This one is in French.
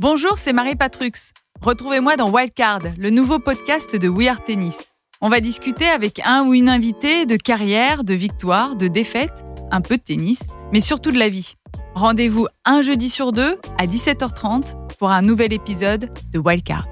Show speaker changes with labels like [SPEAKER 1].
[SPEAKER 1] Bonjour, c'est Marie Patrux. Retrouvez-moi dans Wildcard, le nouveau podcast de We Are Tennis. On va discuter avec un ou une invitée de carrière, de victoire, de défaite, un peu de tennis, mais surtout de la vie. Rendez-vous un jeudi sur deux à 17h30 pour un nouvel épisode de Wildcard.